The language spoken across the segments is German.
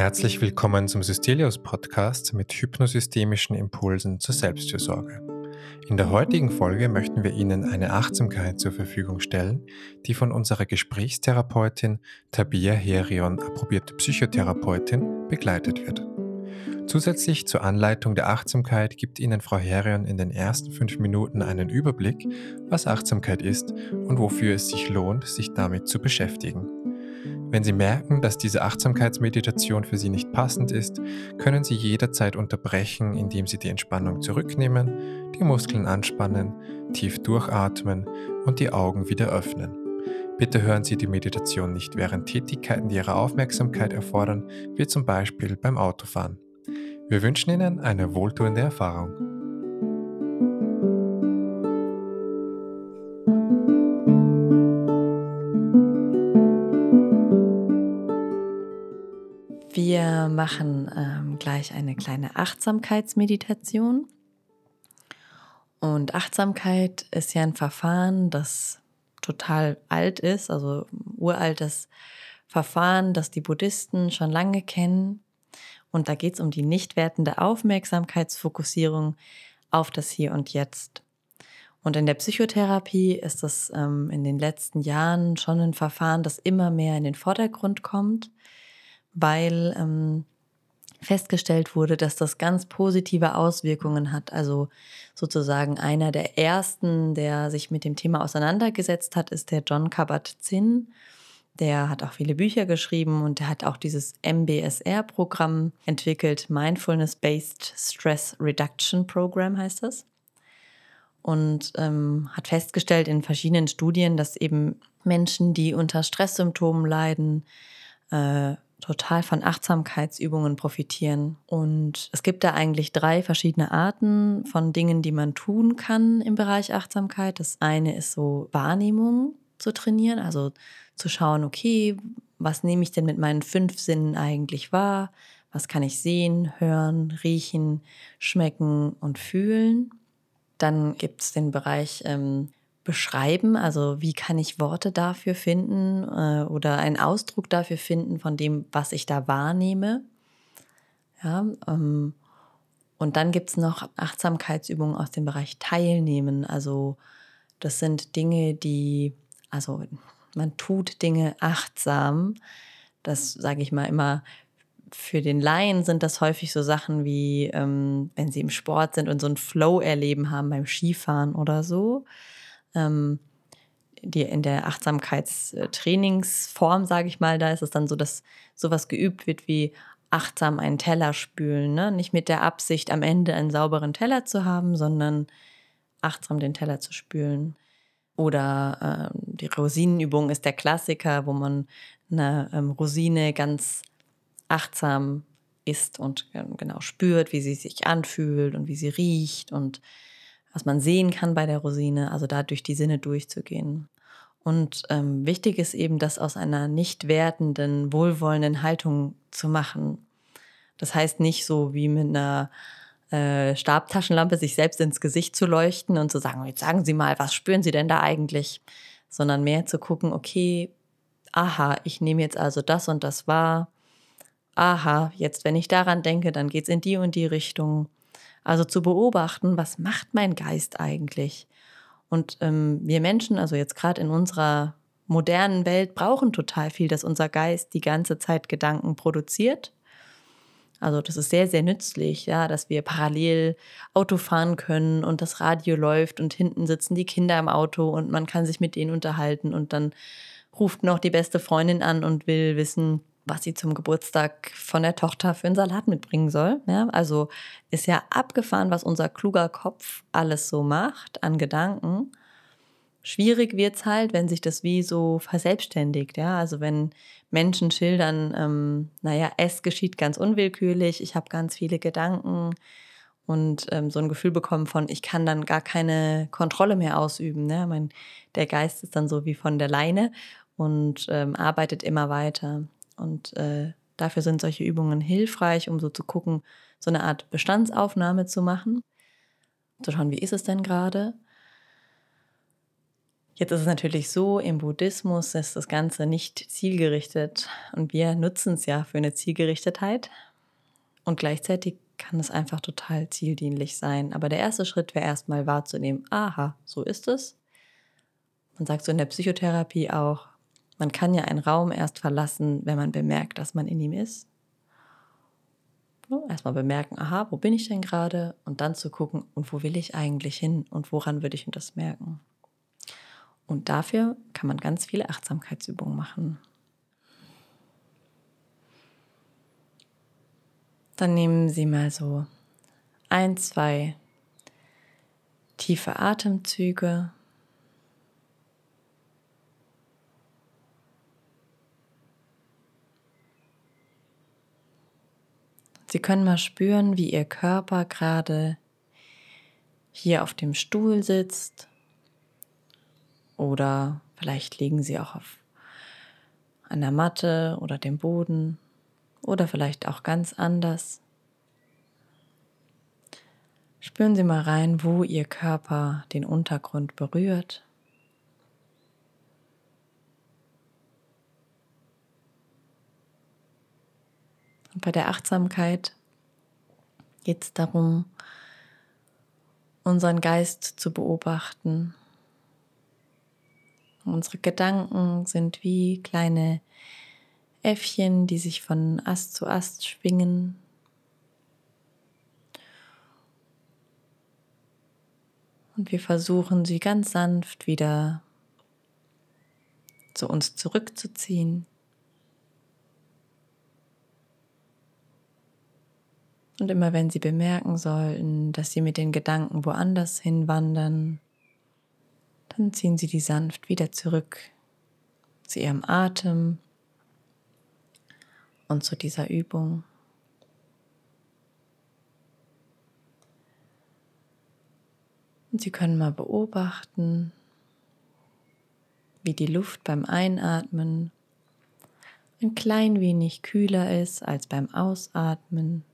Herzlich willkommen zum Systelius Podcast mit hypnosystemischen Impulsen zur Selbstfürsorge. In der heutigen Folge möchten wir Ihnen eine Achtsamkeit zur Verfügung stellen, die von unserer Gesprächstherapeutin Tabia Herion, approbierte Psychotherapeutin, begleitet wird. Zusätzlich zur Anleitung der Achtsamkeit gibt Ihnen Frau Herion in den ersten fünf Minuten einen Überblick, was Achtsamkeit ist und wofür es sich lohnt, sich damit zu beschäftigen. Wenn Sie merken, dass diese Achtsamkeitsmeditation für Sie nicht passend ist, können Sie jederzeit unterbrechen, indem Sie die Entspannung zurücknehmen, die Muskeln anspannen, tief durchatmen und die Augen wieder öffnen. Bitte hören Sie die Meditation nicht während Tätigkeiten, die Ihre Aufmerksamkeit erfordern, wie zum Beispiel beim Autofahren. Wir wünschen Ihnen eine wohltuende Erfahrung. Machen ähm, gleich eine kleine Achtsamkeitsmeditation. Und Achtsamkeit ist ja ein Verfahren, das total alt ist, also uraltes Verfahren, das die Buddhisten schon lange kennen. Und da geht es um die nicht wertende Aufmerksamkeitsfokussierung auf das Hier und Jetzt. Und in der Psychotherapie ist das ähm, in den letzten Jahren schon ein Verfahren, das immer mehr in den Vordergrund kommt weil ähm, festgestellt wurde, dass das ganz positive Auswirkungen hat. Also sozusagen einer der ersten, der sich mit dem Thema auseinandergesetzt hat, ist der John Kabat-Zinn. Der hat auch viele Bücher geschrieben und der hat auch dieses MBSR-Programm entwickelt, Mindfulness-Based Stress Reduction Program heißt das. Und ähm, hat festgestellt in verschiedenen Studien, dass eben Menschen, die unter Stresssymptomen leiden, äh, total von Achtsamkeitsübungen profitieren. Und es gibt da eigentlich drei verschiedene Arten von Dingen, die man tun kann im Bereich Achtsamkeit. Das eine ist so Wahrnehmung zu trainieren, also zu schauen, okay, was nehme ich denn mit meinen fünf Sinnen eigentlich wahr? Was kann ich sehen, hören, riechen, schmecken und fühlen? Dann gibt es den Bereich ähm, beschreiben? Also wie kann ich Worte dafür finden äh, oder einen Ausdruck dafür finden von dem, was ich da wahrnehme? Ja, ähm, und dann gibt es noch Achtsamkeitsübungen aus dem Bereich Teilnehmen. Also das sind Dinge, die, also man tut Dinge achtsam. Das sage ich mal immer. Für den Laien sind das häufig so Sachen wie, ähm, wenn sie im Sport sind und so ein Flow-Erleben haben beim Skifahren oder so ähm, die in der Achtsamkeitstrainingsform, sage ich mal, da ist es dann so, dass sowas geübt wird wie achtsam einen Teller spülen. Ne? Nicht mit der Absicht, am Ende einen sauberen Teller zu haben, sondern achtsam den Teller zu spülen. Oder äh, die Rosinenübung ist der Klassiker, wo man eine ähm, Rosine ganz achtsam isst und äh, genau spürt, wie sie sich anfühlt und wie sie riecht und was man sehen kann bei der Rosine, also da durch die Sinne durchzugehen. Und ähm, wichtig ist eben, das aus einer nicht wertenden, wohlwollenden Haltung zu machen. Das heißt nicht so wie mit einer äh, Stabtaschenlampe sich selbst ins Gesicht zu leuchten und zu sagen, jetzt sagen Sie mal, was spüren Sie denn da eigentlich? Sondern mehr zu gucken, okay, aha, ich nehme jetzt also das und das wahr. Aha, jetzt wenn ich daran denke, dann geht es in die und die Richtung. Also zu beobachten, was macht mein Geist eigentlich? Und ähm, wir Menschen, also jetzt gerade in unserer modernen Welt, brauchen total viel, dass unser Geist die ganze Zeit Gedanken produziert. Also das ist sehr, sehr nützlich, ja, dass wir parallel Auto fahren können und das Radio läuft und hinten sitzen die Kinder im Auto und man kann sich mit denen unterhalten und dann ruft noch die beste Freundin an und will wissen, was sie zum Geburtstag von der Tochter für einen Salat mitbringen soll. Ja, also ist ja abgefahren, was unser kluger Kopf alles so macht an Gedanken. Schwierig wird es halt, wenn sich das wie so verselbstständigt. Ja, also wenn Menschen schildern, ähm, naja, es geschieht ganz unwillkürlich, ich habe ganz viele Gedanken und ähm, so ein Gefühl bekommen von, ich kann dann gar keine Kontrolle mehr ausüben. Ne? Mein, der Geist ist dann so wie von der Leine und ähm, arbeitet immer weiter. Und äh, dafür sind solche Übungen hilfreich, um so zu gucken, so eine Art Bestandsaufnahme zu machen. Zu schauen, wie ist es denn gerade? Jetzt ist es natürlich so, im Buddhismus ist das Ganze nicht zielgerichtet und wir nutzen es ja für eine Zielgerichtetheit und gleichzeitig kann es einfach total zieldienlich sein. Aber der erste Schritt wäre erstmal wahrzunehmen, aha, so ist es. Man sagt so in der Psychotherapie auch, man kann ja einen Raum erst verlassen, wenn man bemerkt, dass man in ihm ist. Erstmal bemerken, aha, wo bin ich denn gerade? Und dann zu gucken, und wo will ich eigentlich hin und woran würde ich das merken? Und dafür kann man ganz viele Achtsamkeitsübungen machen. Dann nehmen Sie mal so ein, zwei tiefe Atemzüge. Sie können mal spüren, wie Ihr Körper gerade hier auf dem Stuhl sitzt oder vielleicht liegen sie auch auf einer Matte oder dem Boden oder vielleicht auch ganz anders. Spüren Sie mal rein, wo Ihr Körper den Untergrund berührt. Und bei der Achtsamkeit geht es darum, unseren Geist zu beobachten Unsere Gedanken sind wie kleine Äffchen, die sich von Ast zu Ast schwingen. Und wir versuchen sie ganz sanft wieder zu uns zurückzuziehen. Und immer wenn sie bemerken sollten, dass sie mit den Gedanken woanders hinwandern, dann ziehen Sie die sanft wieder zurück zu Ihrem Atem und zu dieser Übung. Und Sie können mal beobachten, wie die Luft beim Einatmen ein klein wenig kühler ist als beim Ausatmen.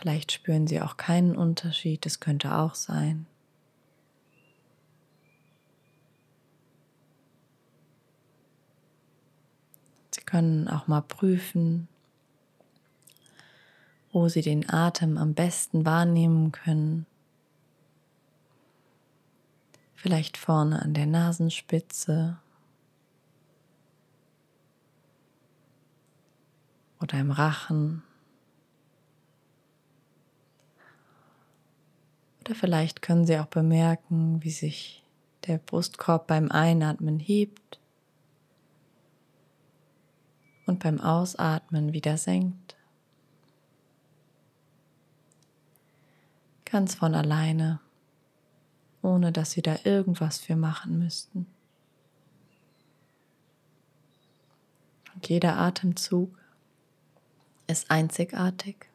Vielleicht spüren Sie auch keinen Unterschied, das könnte auch sein. Sie können auch mal prüfen, wo Sie den Atem am besten wahrnehmen können. Vielleicht vorne an der Nasenspitze oder im Rachen. Oder vielleicht können Sie auch bemerken, wie sich der Brustkorb beim Einatmen hebt und beim Ausatmen wieder senkt. Ganz von alleine, ohne dass Sie da irgendwas für machen müssten. Und jeder Atemzug ist einzigartig.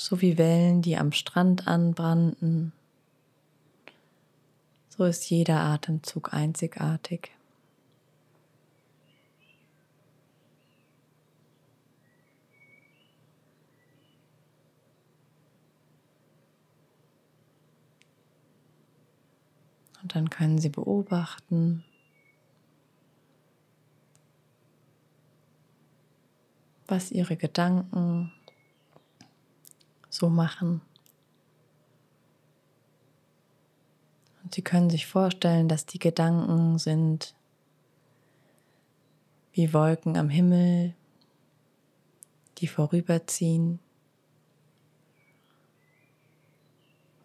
So wie Wellen, die am Strand anbrannten. So ist jeder Atemzug einzigartig. Und dann können Sie beobachten, was Ihre Gedanken so machen. Und Sie können sich vorstellen, dass die Gedanken sind wie Wolken am Himmel, die vorüberziehen.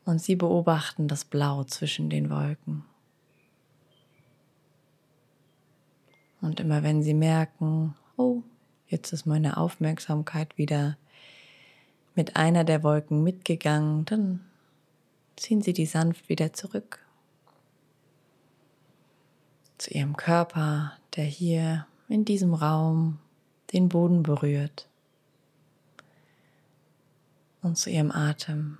Und Sie beobachten das Blau zwischen den Wolken. Und immer wenn Sie merken, oh, jetzt ist meine Aufmerksamkeit wieder mit einer der Wolken mitgegangen, dann ziehen Sie die sanft wieder zurück zu Ihrem Körper, der hier in diesem Raum den Boden berührt und zu Ihrem Atem.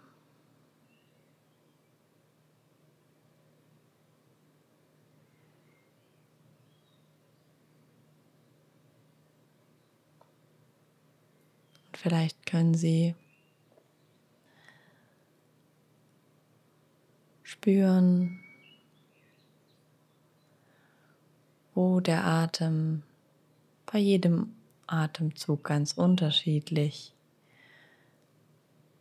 Vielleicht können Sie spüren, wo der Atem bei jedem Atemzug ganz unterschiedlich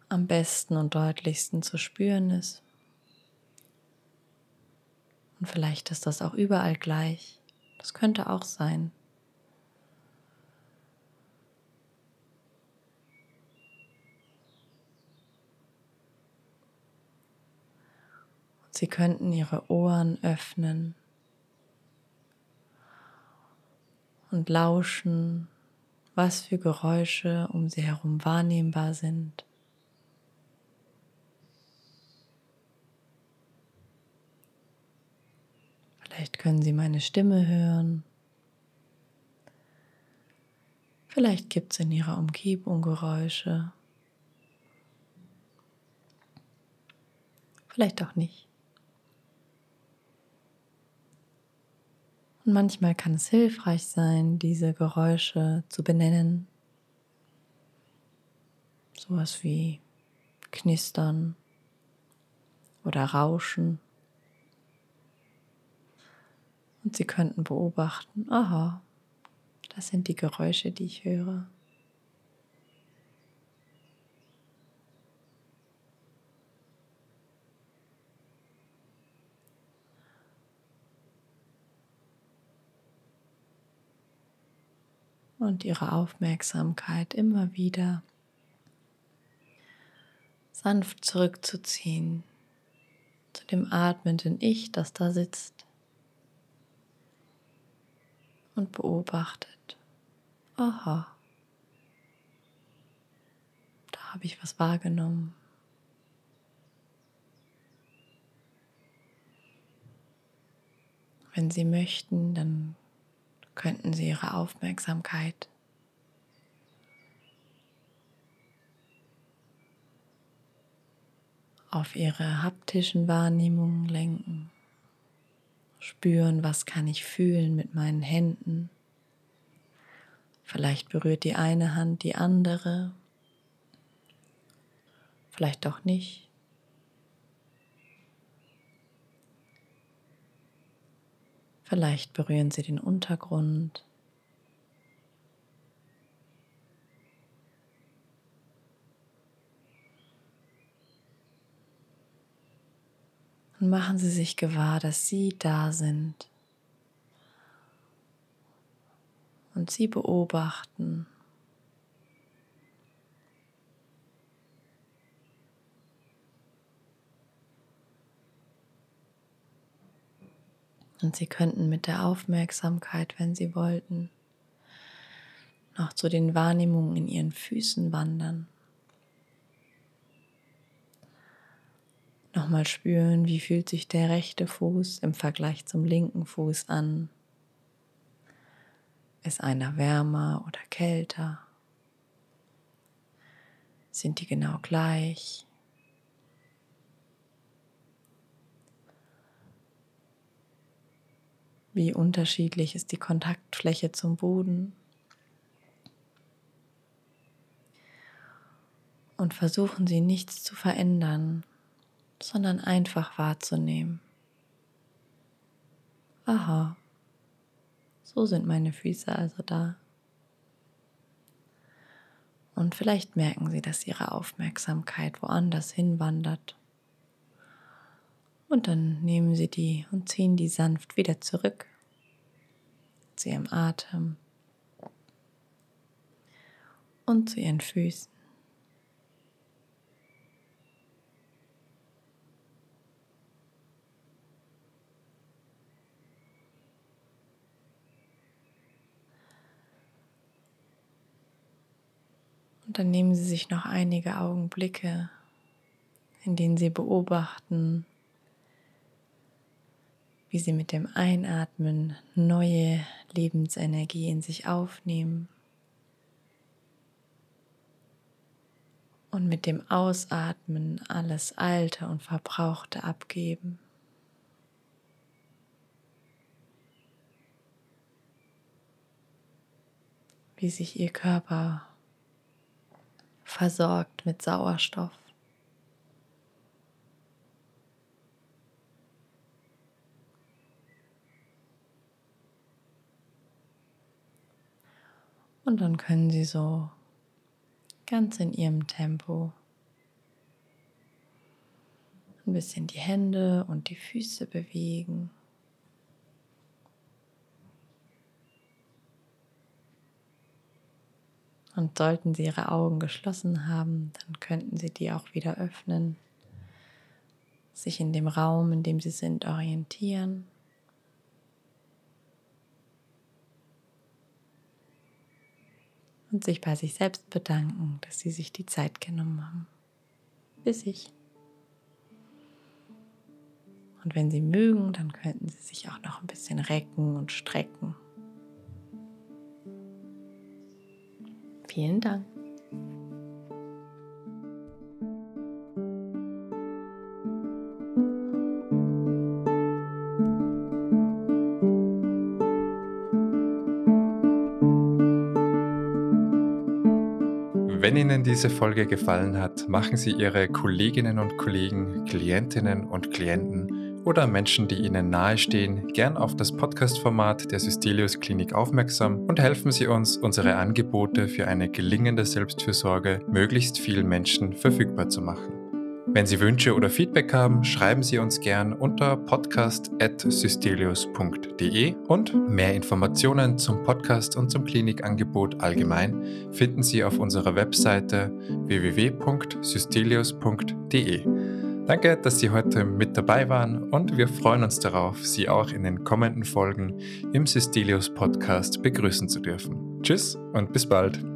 am besten und deutlichsten zu spüren ist. Und vielleicht ist das auch überall gleich. Das könnte auch sein. Sie könnten Ihre Ohren öffnen und lauschen, was für Geräusche um Sie herum wahrnehmbar sind. Vielleicht können Sie meine Stimme hören. Vielleicht gibt es in Ihrer Umgebung Geräusche. Vielleicht auch nicht. Und manchmal kann es hilfreich sein, diese Geräusche zu benennen. Sowas wie Knistern oder Rauschen. Und Sie könnten beobachten, aha, das sind die Geräusche, die ich höre. Und ihre Aufmerksamkeit immer wieder sanft zurückzuziehen zu dem atmenden Ich, das da sitzt und beobachtet. Aha, da habe ich was wahrgenommen. Wenn Sie möchten, dann könnten Sie Ihre Aufmerksamkeit auf Ihre haptischen Wahrnehmungen lenken. Spüren, was kann ich fühlen mit meinen Händen. Vielleicht berührt die eine Hand die andere, vielleicht auch nicht. Vielleicht berühren Sie den Untergrund. Und machen Sie sich gewahr, dass Sie da sind. Und Sie beobachten. Und Sie könnten mit der Aufmerksamkeit, wenn Sie wollten, noch zu den Wahrnehmungen in Ihren Füßen wandern. Nochmal spüren, wie fühlt sich der rechte Fuß im Vergleich zum linken Fuß an. Ist einer wärmer oder kälter? Sind die genau gleich? Wie unterschiedlich ist die Kontaktfläche zum Boden? Und versuchen Sie nichts zu verändern, sondern einfach wahrzunehmen. Aha, so sind meine Füße also da. Und vielleicht merken Sie, dass Ihre Aufmerksamkeit woanders hinwandert. Und dann nehmen Sie die und ziehen die sanft wieder zurück zu Ihrem Atem und zu Ihren Füßen. Und dann nehmen Sie sich noch einige Augenblicke, in denen Sie beobachten, wie sie mit dem Einatmen neue Lebensenergie in sich aufnehmen und mit dem Ausatmen alles Alte und Verbrauchte abgeben. Wie sich ihr Körper versorgt mit Sauerstoff. Und dann können Sie so ganz in Ihrem Tempo ein bisschen die Hände und die Füße bewegen. Und sollten Sie Ihre Augen geschlossen haben, dann könnten Sie die auch wieder öffnen, sich in dem Raum, in dem Sie sind, orientieren. Und sich bei sich selbst bedanken, dass Sie sich die Zeit genommen haben. Bis ich. Und wenn Sie mögen, dann könnten Sie sich auch noch ein bisschen recken und strecken. Vielen Dank. Wenn Ihnen diese Folge gefallen hat, machen Sie Ihre Kolleginnen und Kollegen, Klientinnen und Klienten oder Menschen, die Ihnen nahestehen, gern auf das Podcast-Format der Systelius Klinik aufmerksam und helfen Sie uns, unsere Angebote für eine gelingende Selbstfürsorge möglichst vielen Menschen verfügbar zu machen. Wenn Sie Wünsche oder Feedback haben, schreiben Sie uns gern unter podcast.systelius.de und mehr Informationen zum Podcast und zum Klinikangebot allgemein finden Sie auf unserer Webseite www.systelius.de. Danke, dass Sie heute mit dabei waren und wir freuen uns darauf, Sie auch in den kommenden Folgen im Systelius Podcast begrüßen zu dürfen. Tschüss und bis bald.